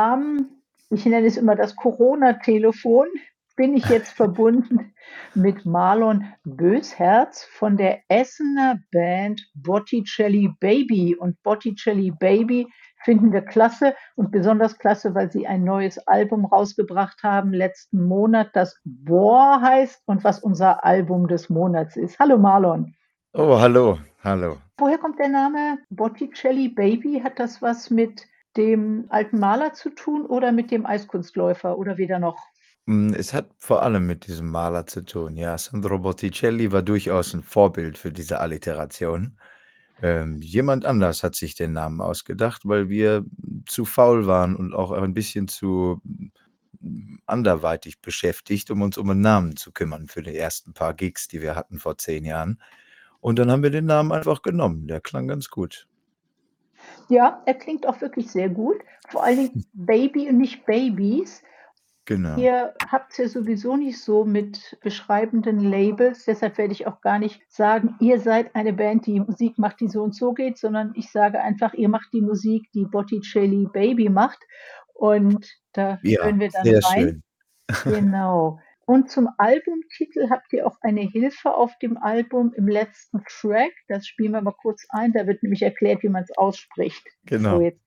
Am ich nenne es immer das Corona-Telefon, bin ich jetzt verbunden mit Marlon Bösherz von der Essener Band Botticelli Baby. Und Botticelli Baby finden wir klasse und besonders klasse, weil sie ein neues Album rausgebracht haben letzten Monat, das Boah heißt und was unser Album des Monats ist. Hallo Marlon. Oh, hallo, hallo. Woher kommt der Name Botticelli Baby? Hat das was mit dem alten Maler zu tun oder mit dem Eiskunstläufer oder weder noch? Hm, es hat vor allem mit diesem Maler zu tun, ja. Sandro Botticelli war durchaus 'n Vorbild für diese Alliteration. Ähm, jemand anders hat sich den Namen ausgedacht, weil wir zu faul waren und auch ein bisschen zu, hm, anderweitig beschäftigt, um uns um 'n Namen zu kümmern für die ersten paar Gigs, die wir hatten vor 10 Jahren. Und dann haben wir den Namen einfach genommen. Der klang ganz gut. Ja, er klingt auch wirklich sehr gut. Vor allen Dingen Baby und nicht Babys. Genau. Ihr habt's ja sowieso nicht so mit beschreibenden Labels, deshalb werde ich auch gar nicht sagen: „Ihr seid eine Band, die Musik macht, die so und so geht“, sondern ich sage einfach: „Ihr macht die Musik, die Botticelli Baby macht“. Und da Ja, hören wir dann sehr rein. schön. Genau. Und zum Albumtitel habt ihr auch eine Hilfe auf dem Album im letzten Track. Das spielen wir mal kurz ein. Da wird nämlich erklärt, wie man's ausspricht. So Genau. jetzt.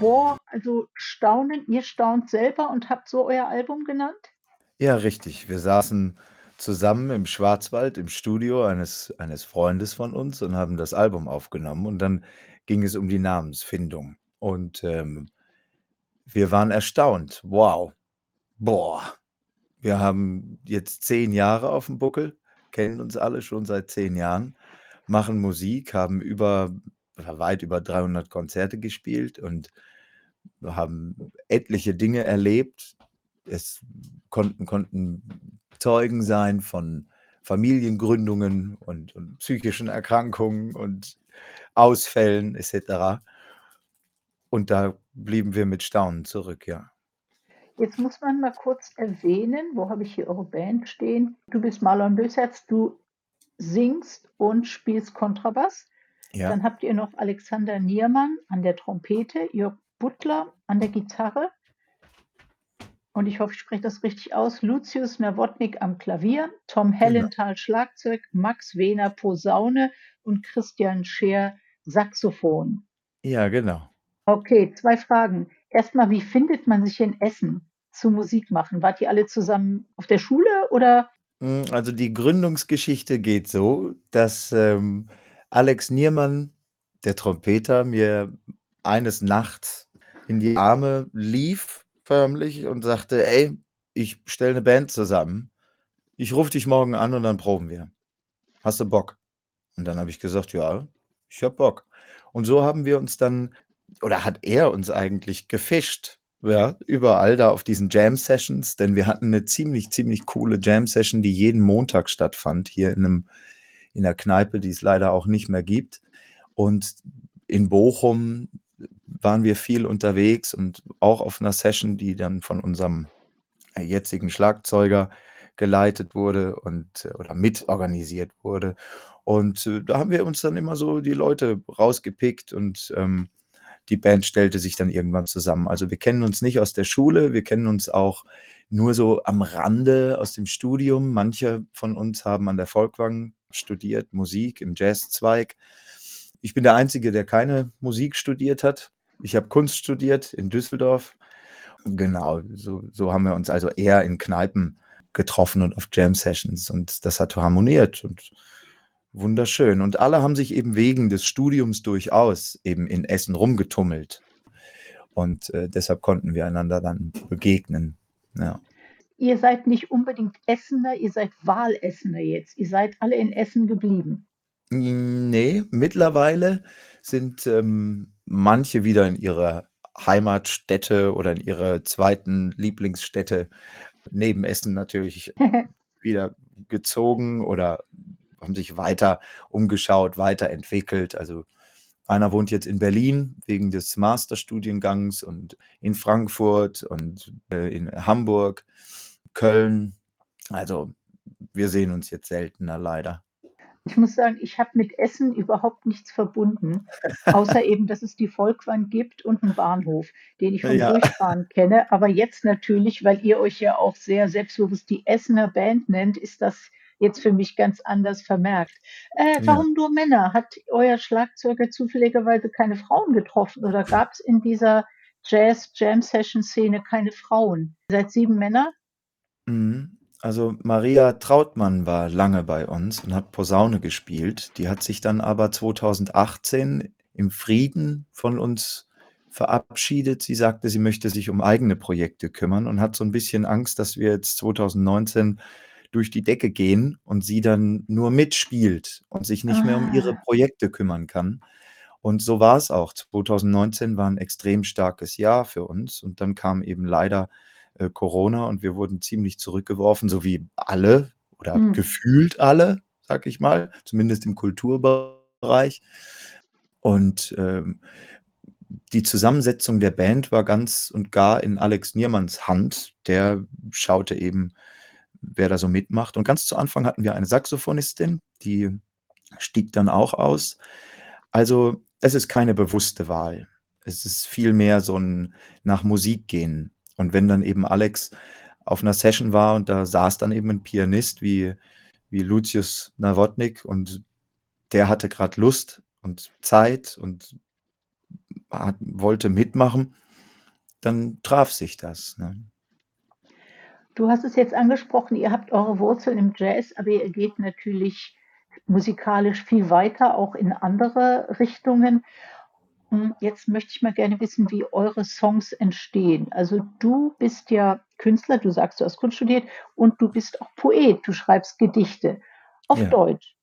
Boah, also staunen ihr staunt selber und habt so euer Album genannt? Ja, richtig. Wir saßen zusammen im Schwarzwald im Studio eines eines Freundes von uns und haben das Album aufgenommen und dann ging es um die Namensfindung. Und, ähm, wir waren erstaunt. Wow. Boah. Wir haben jetzt 10 Jahre auf'm Buckel, kennen uns alle schon seit 10 Jahren, machen Musik, haben über weit über 300 Konzerte gespielt und haben etliche Dinge erlebt. Es konnten konnten Zeugen sein von Familiengründungen und und psychischen Erkrankungen und Ausfällen et cetera. Und da blieben wir mit Staunen zurück, ja. Jetzt muss man mal kurz erwähnen wo habe ich hier eure Band stehen? Du bist Marlon Bösherz, du singst und spielst Kontrabass. Ja. Dann habt ihr noch Alexander Niermann an der Trompete, Jörg Butler an der Gitarre und ich hoffe, ich spreche das richtig aus, Lucius Nowotny am Klavier, Tom Genau. Hellenthal Schlagzeug, Max Wehner Posaune und Christian Scheer Saxophon. Ja, genau. Okay, 2 Fragen. Erst mal, wie findet man sich in Essen zum Musik machen? Wart ihr alle zusammen auf der Schule oder Hm, also die Gründungsgeschichte geht so, dass, ähm, Alex Niermann, der Trompeter, mir eines Nachts in die Arme lief förmlich und sagte: „Ey, ich stelle 'ne Band zusammen. Ich rufe dich morgen an und dann proben wir. Hast du Bock?“ Und dann habe ich gesagt: „Ja, ich habe Bock.“ Und so haben wir uns dann oder hat er uns eigentlich gefischt, ja, überall da auf diesen Jam-Sessions, denn wir hatten 'ne ziemlich, ziemlich coole Jam-Session, die jeden Montag stattfand hier in 'nem in 'ner Kneipe, die es leider auch nicht mehr gibt. Und in Bochum waren wir viel unterwegs und auch auf 'ner Session, die dann von unserem, jetzigen Schlagzeuger geleitet wurde und oder mitorganisiert wurde. Und, äh, da haben wir uns dann immer so die Leute rausgepickt und, ähm, die Band stellte sich dann irgendwann zusammen. Also, wir kennen uns nicht aus der Schule, wir kennen uns auch nur so am Rande aus dem Studium. Manche von uns haben an der Folkwang studiert, Musik im Jazz-Zweig. Ich bin der Einzige, der keine Musik studiert hat. Ich habe Kunst studiert in Düsseldorf. Genau, so so haben wir uns also eher in Kneipen getroffen und auf Jam-Sessions und das hat harmoniert und wunderschön. Und alle haben sich eben wegen des Studiums durchaus eben in Essen rumgetummelt. Und, äh, deshalb konnten wir einander dann begegnen, ja. Ihr seid nicht unbedingt Essener, ihr seid Wahlessener jetzt. Ihr seid alle in Essen geblieben? Hm, ne, mittlerweile sind, ähm, manche wieder in ihrer Heimatstätte oder in ihrer 2. Lieblingsstätte neben Essen natürlich wieder gezogen oder haben sich weiter umgeschaut, weiterentwickelt. Also, einer wohnt jetzt in Berlin wegen des Masterstudiengangs und in Frankfurt und, äh, in Hamburg, Köln. Also, wir sehen uns jetzt seltener leider. Ich muss sagen, ich habe mit Essen überhaupt nichts verbunden, außer eben, dass es die Volkwang gibt und 'n Bahnhof, den ich vom Ja. Durchfahren kenne. Aber jetzt natürlich, weil ihr euch ja auch sehr selbstbewusst die Essener Band nennt, ist das jetzt für mich ganz anders vermerkt. Äh, Ja. warum nur Männer? Hat euer Schlagzeuger zufälligerweise keine Frauen getroffen oder gab's in dieser Jazz-Jam-Session-Szene keine Frauen? Seid 7 Männer? Mhm. Also, Maria Trautmann war lange bei uns und hat Posaune gespielt. Die hat sich dann aber 2018 im Frieden von uns verabschiedet. Sie sagte, sie möchte sich um eigene Projekte kümmern und hat so 'n bisschen Angst, dass wir jetzt 2019 durch die Decke gehen und sie dann nur mitspielt und sich nicht mehr um ihre Ah. Projekte kümmern kann. Und so war's auch. 2019 war 'n extrem starkes Jahr für uns und dann kam eben leider, äh, Corona und wir wurden ziemlich zurückgeworfen, so wie alle oder Mhm. gefühlt alle, sage ich mal, zumindest im Kulturbereich. Und, ähm, die Zusammensetzung der Band war ganz und gar in Alex Niermanns Hand. Der schaute eben, wer da so mitmacht. Und ganz zu Anfang hatten wir eine Saxophonistin, die stieg dann auch aus. Also, es ist keine bewusste Wahl. Es ist vielmehr so 'n nach Musik gehen. Und wenn dann eben Alex auf 'ner Session war und da saß dann eben 'n Pianist wie wie Lucius Nowotny und der hatte grad Lust und Zeit und hat wollte mitmachen, dann traf sich das, ne? Du hast es jetzt angesprochen, ihr habt eure Wurzeln im Jazz, aber ihr geht natürlich musikalisch viel weiter, auch in andere Richtungen. Hm, jetzt möchte ich mal gerne wissen, wie eure Songs entstehen. Also, du bist ja Künstler, du sagst, du hast Kunst studiert und du bist auch Poet. Du schreibst Gedichte auf Ja. Deutsch.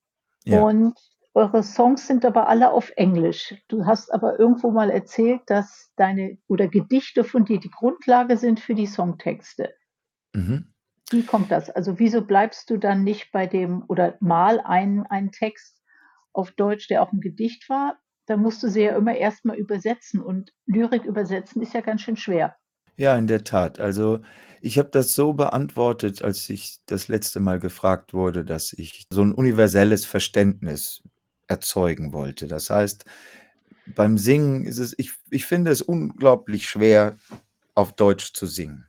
Ja. Und eure Songs sind aber alle auf Englisch. Du hast aber irgendwo mal erzählt, dass deine oder Gedichte von dir die Grundlage sind für die Songtexte. Mhm. Wie kommt das? Also, wieso bleibst du dann nicht bei dem oder mal einen einen Text auf Deutsch, der auch 'n Gedicht war? Dann musst du sie ja immer erst mal übersetzen und Lyrik übersetzen ist ja ganz schön schwer. Ja, in der Tat. Also, ich habe das so beantwortet, als ich das letzte Mal gefragt wurde, dass ich so 'n universelles Verständnis erzeugen wollte. Das heißt, beim Singen ist es ich ich finde es unglaublich schwer, auf Deutsch zu singen.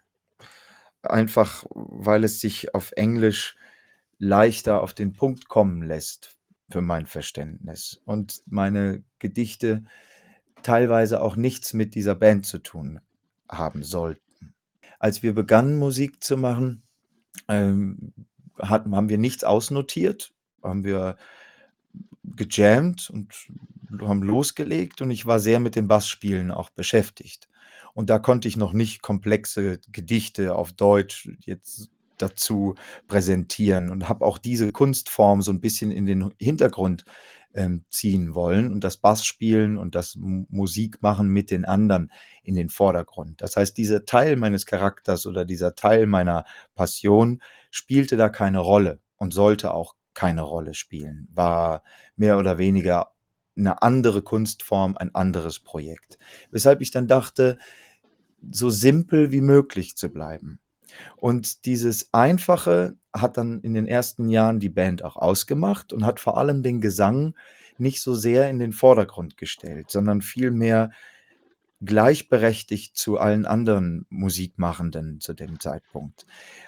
Einfach, weil es sich auf Englisch leichter auf den Punkt kommen lässt für mein Verständnis und meine Gedichte teilweise auch nichts mit dieser Band zu tun haben sollten. Als wir begannen, Musik zu machen, ähm, hatten haben wir nichts ausnotiert, haben wir gejammt und haben losgelegt und ich war sehr mit dem Bassspielen auch beschäftigt. Und da konnte ich noch nicht komplexe Gedichte auf Deutsch jetzt dazu präsentieren und habe auch diese Kunstform so 'n bisschen in den Hintergrund, ähm, ziehen wollen und das Bassspielen und das M Musikmachen mit den anderen in den Vordergrund. Das heißt, dieser Teil meines Charakters oder dieser Teil meiner Passion spielte da keine Rolle und sollte auch keine Rolle spielen, war mehr oder weniger 'ne andere Kunstform, ein anderes Projekt. Weshalb ich dann dachte, so simpel wie möglich zu bleiben. Und dieses Einfache hat dann in den ersten Jahren die Band auch ausgemacht und hat vor allem den Gesang nicht so sehr in den Vordergrund gestellt, sondern vielmehr gleichberechtigt zu allen anderen Musikmachenden zu dem Zeitpunkt.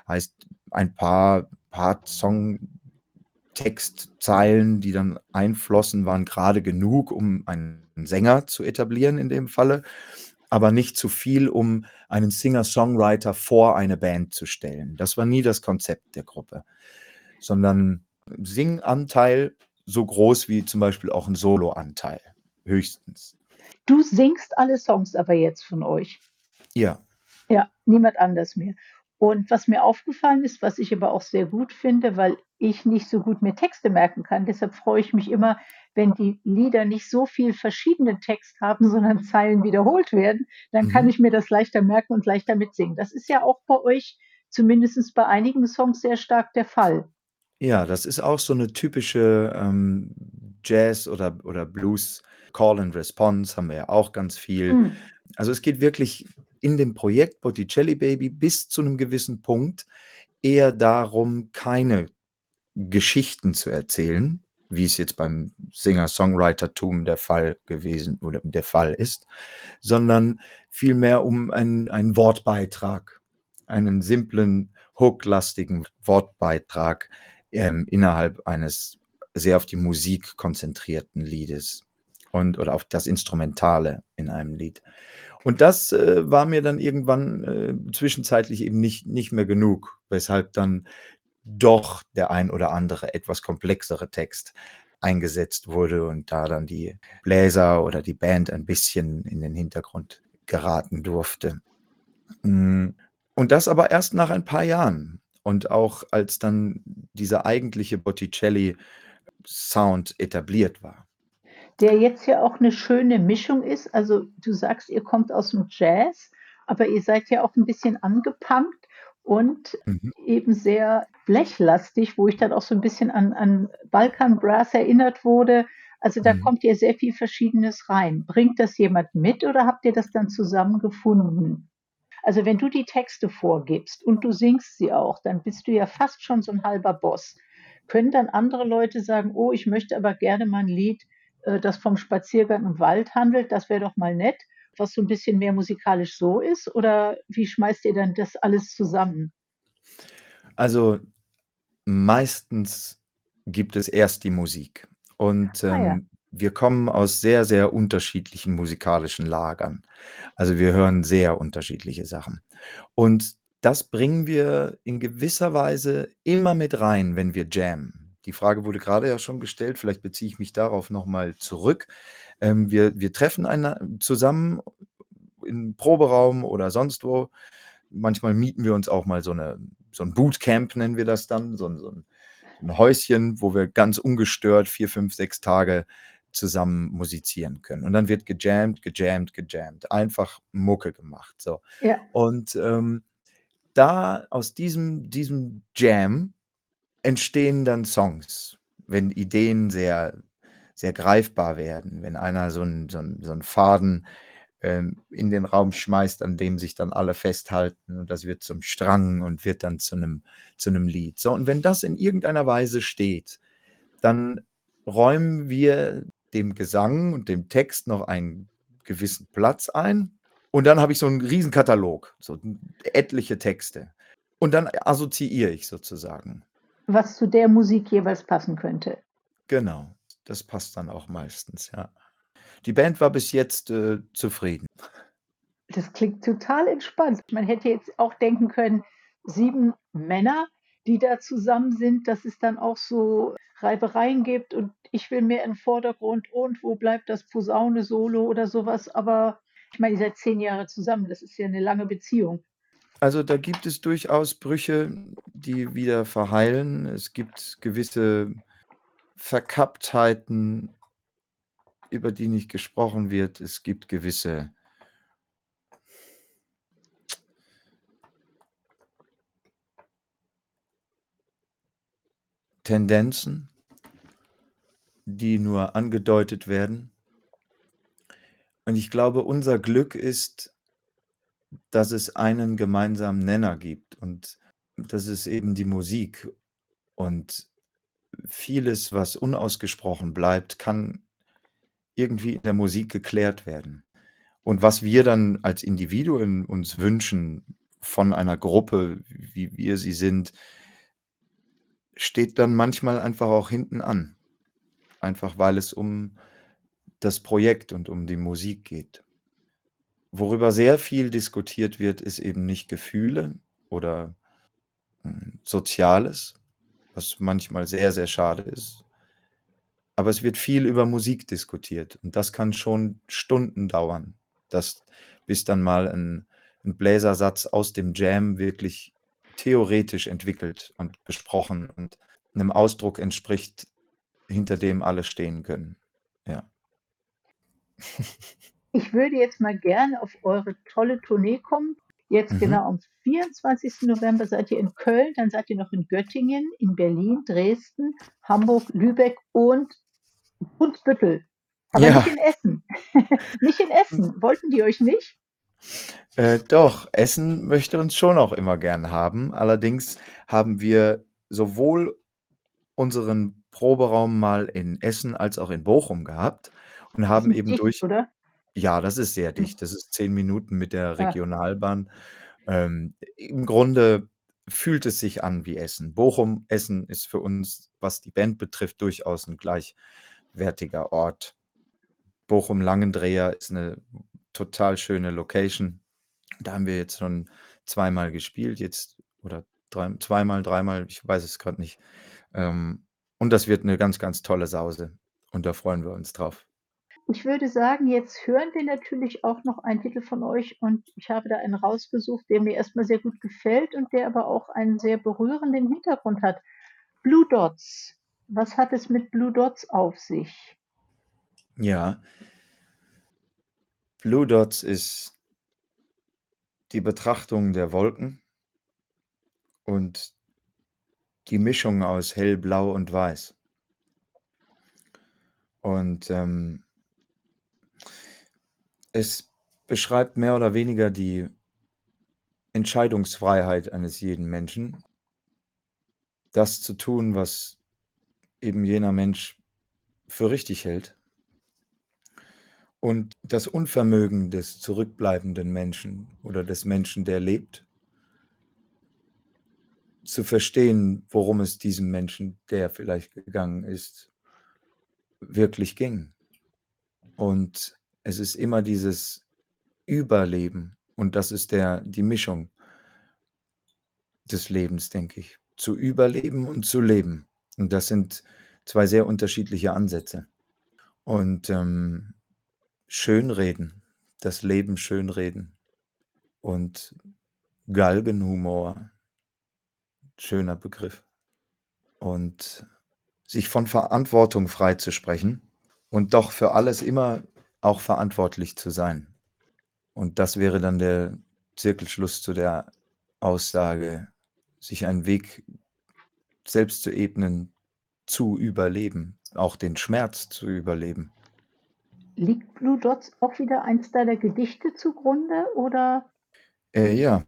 Heißt, ein paar paar Songtextzeilen, die dann einflossen, waren grade genug, um einen Sänger zu etablieren in dem Falle, aber nicht zu viel, um einen Singer-Songwriter vor eine Band zu stellen. Das war nie das Konzept der Gruppe, sondern Singanteil so groß wie zum Beispiel auch 'n Soloanteil, höchstens. Du singst alle Songs aber jetzt von euch? Ja. Ja, niemand anders mehr. Und was mir aufgefallen ist, was ich aber auch sehr gut finde, weil ich nicht so gut mir Texte merken kann, deshalb freue ich mich immer, wenn die Lieder nicht so viel verschiedenen Text haben, sondern Zeilen wiederholt werden, dann kann Mhm. ich mir das leichter merken und leichter mitsingen. Das ist ja auch bei euch zumindest bei einigen Songs sehr stark der Fall. Ja, das ist auch so 'ne typische, ähm, Jazz oder oder Blues Call and Response haben wir ja auch ganz viel. Mhm. Also, es geht wirklich in dem Projekt Botticelli Baby bis zu 'nem gewissen Punkt eher darum, keine Geschichten zu erzählen, wie es jetzt beim Singer-Songwriter-Tum der Fall gewesen oder der Fall ist, sondern vielmehr um einen einen Wortbeitrag, einen simplen, hooklastigen Wortbeitrag, ähm, innerhalb eines sehr auf die Musik konzentrierten Liedes und oder auf das Instrumentale in einem Lied. Und das, äh, war mir dann irgendwann, äh, zwischenzeitlich eben nicht nicht mehr genug, weshalb dann doch der ein oder andere etwas komplexere Text eingesetzt wurde und da dann die Bläser oder die Band ein bisschen in den Hintergrund geraten durfte. Hm, und das aber erst nach ein paar Jahren und auch als dann dieser eigentliche Botticelli-Sound etabliert war. Der jetzt ja auch 'ne schöne Mischung ist. Also, du sagst, ihr kommt aus'm Jazz, aber ihr seid ja auch 'n bisschen angepunkt und Mhm. eben sehr blechlastig, wo ich dann auch so 'n bisschen an an Balkan Brass erinnert wurde. Also, da Mhm. kommt ja sehr viel Verschiedenes rein. Bringt das jemand mit oder habt ihr das dann zusammen gefunden? Also, wenn du die Texte vorgibst und du singst sie auch, dann bist du ja fast schon so 'n halber Boss. Können dann andere Leute sagen: „Oh, ich möchte aber gerne mal 'n Lied, das vom Spaziergang im Wald handelt, das wäre doch mal nett“, was so 'n bisschen mehr musikalisch so ist? Oder wie schmeißt ihr dann das alles zusammen? Also, meistens gibt es erst die Musik und, Ah ja. ähm, wir kommen aus sehr, sehr unterschiedlichen musikalischen Lagern. Also, wir hören sehr unterschiedliche Sachen. Und das bringen wir in gewisser Weise immer mit rein, wenn wir jammen. Die Frage wurde grade ja schon gestellt, vielleicht beziehe ich mich darauf noch mal zurück. Ähm, wir wir treffen eina zusammen im Proberaum oder sonst wo. Manchmal mieten wir uns auch mal so 'ne so 'n Bootcamp nennen wir das dann, so so 'n so 'n Häuschen, wo wir ganz ungestört 4, 5, 6 Tage zusammen musizieren können. Und dann wird gejammt, gejammt, gejammt, einfach Mucke gemacht, so. Ja. Und, ähm, da aus diesem diesem Jam entstehen dann Songs, wenn Ideen sehr sehr greifbar werden, wenn einer so 'n so so 'n Faden, ähm, in den Raum schmeißt, an dem sich dann alle festhalten und das wird zum Strang und wird dann zu 'nem zu 'nem Lied. So, und wenn das in irgendeiner Weise steht, dann räumen wir dem Gesang und dem Text noch einen gewissen Platz ein und dann habe ich so 'n Riesenkatalog, so etliche Texte. Und dann assoziiere ich sozusagen. Was zu der Musik jeweils passen könnte. Genau, das passt dann auch meistens, ja. Die Band war bis jetzt, äh, zufrieden. Das klingt total entspannt. Man hätte jetzt auch denken können, 7 Männer, die da zusammen sind, dass es dann auch so Reibereien gibt und ich will mehr 'n Vordergrund und wo bleibt das Posaune-Solo oder so was, aber ich meine, ihr seid 10 Jahre zusammen, das ist ja 'ne lange Beziehung. Also, da gibt es durchaus Brüche, die wieder verheilen. Es gibt gewisse Verkapptheiten über die nicht gesprochen wird. Es gibt gewisse Tendenzen die nur angedeutet werden. Und ich glaube, unser Glück ist dass es einen gemeinsamen Nenner gibt und das ist eben die Musik. Und vieles, was unausgesprochen bleibt, kann irgendwie in der Musik geklärt werden. Und was wir dann als Individuen uns wünschen von einer Gruppe, wie wir sie sind steht dann manchmal einfach auch hinten an. Einfach, weil es um das Projekt und um die Musik geht. Worüber sehr viel diskutiert wird, ist eben nicht Gefühle oder, hm, Soziales, was manchmal sehr, sehr schade ist. Aber es wird viel über Musik diskutiert und das kann schon Stunden dauern, dass bis dann mal 'n 'n Bläsersatz aus dem Jam wirklich theoretisch entwickelt und besprochen und 'nem Ausdruck entspricht, hinter dem alle stehen können. Ja. Ich würde jetzt mal gerne auf eure tolle Tournee kommen. Jetzt Mhm. genau am 24. November seid ihr in Köln, dann seid ihr noch in Göttingen, in Berlin, Dresden, Hamburg, Lübeck und Brunsbüttel, aber nicht Ja. in Essen. Nicht in Essen. Wollten die euch nicht? Äh, doch, Essen möchte uns schon auch immer gern haben. Allerdings haben wir sowohl unseren Proberaum mal in Essen als auch in Bochum gehabt und haben eben dicht, durch oder? Ja, das ist sehr Hm. dicht. Das ist 10 Minuten mit der Ah. Regionalbahn. Ähm, im Grunde fühlt es sich an wie Essen. Bochum, Essen ist für uns, was die Band betrifft, durchaus 'n gleichwertiger Ort. Bochum-Langendreher ist 'ne total schöne Location. Da haben wir jetzt schon zweimal gespielt jetzt oder drei zweimal, dreimal, ich weiß es grad nicht. Ähm, und das wird 'ne ganz, ganz tolle Sause und da freuen wir uns drauf. Ich würde sagen, jetzt hören wir natürlich auch noch einen Titel von euch und ich habe da einen rausgesucht, der mir erst mal sehr gut gefällt und der aber auch einen sehr berührenden Hintergrund hat. „Blue Dots“. Was hat es mit „Blue Dots“ auf sich? Ja. „Blue Dots“ ist die Betrachtung der Wolken und die Mischung aus Hellblau und Weiß. Und, ähm es beschreibt mehr oder weniger die Entscheidungsfreiheit eines jeden Menschen das zu tun, was eben jener Mensch für richtig hält. Und das Unvermögen des zurückbleibenden Menschen oder des Menschen, der lebt zu verstehen, worum es diesem Menschen, der vielleicht gegangen ist wirklich ging. Und es ist immer dieses Überleben und das ist der die Mischung des Lebens, denke ich. Zu überleben und zu leben. Und das sind 2 sehr unterschiedliche Ansätze. Und, ähm, schönreden, das Leben schönreden und Galgenhumor schöner Begriff. Und sich von Verantwortung freizusprechen und doch für alles immer auch verantwortlich zu sein. Und das wäre dann der Zirkelschluss zu der Aussage, sich einen Weg selbst zu ebnen, zu überleben, auch den Schmerz zu überleben. Liegt „Blue Dots“ auch wieder eins deiner Gedichte zugrunde, oder? Äh, ja.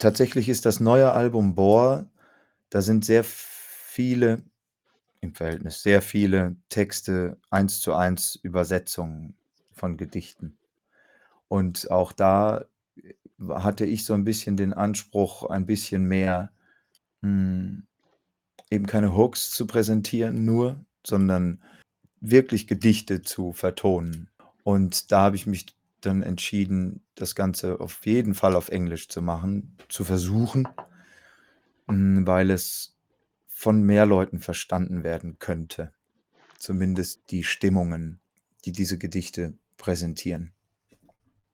Tatsächlich ist das neue Album „Bore“ da sind sehr viele im Verhältnis sehr viele Texte Eins-zu-eins Übersetzungen von Gedichten. Und auch da, äh, hatte ich so 'n bisschen den Anspruch, ein bisschen mehr, hm, eben keine Hooks zu präsentieren nur, sondern wirklich Gedichte zu vertonen. Und da habe ich mich dann entschieden, das Ganze auf jeden Fall auf Englisch zu machen zu versuchen hm, weil es von mehr Leuten verstanden werden könnte. Zumindest die Stimmungen, die diese Gedichte präsentieren.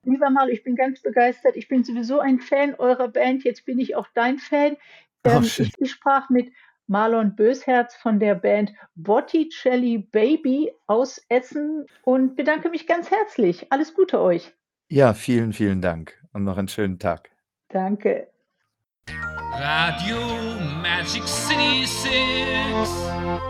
Lieber Marlon, ich bin ganz begeistert. Ich bin sowieso ein Fan eurer Band. Jetzt bin ich auch dein Fan. Oh, Ähm, schön. ich sprach mit Marlon Bösherz von der Band Botticelli Baby aus Essen und bedanke mich ganz herzlich. Alles Gute euch. Ja, vielen, vielen Dank und noch 'n schönen Tag. Danke. Radio Magic City 6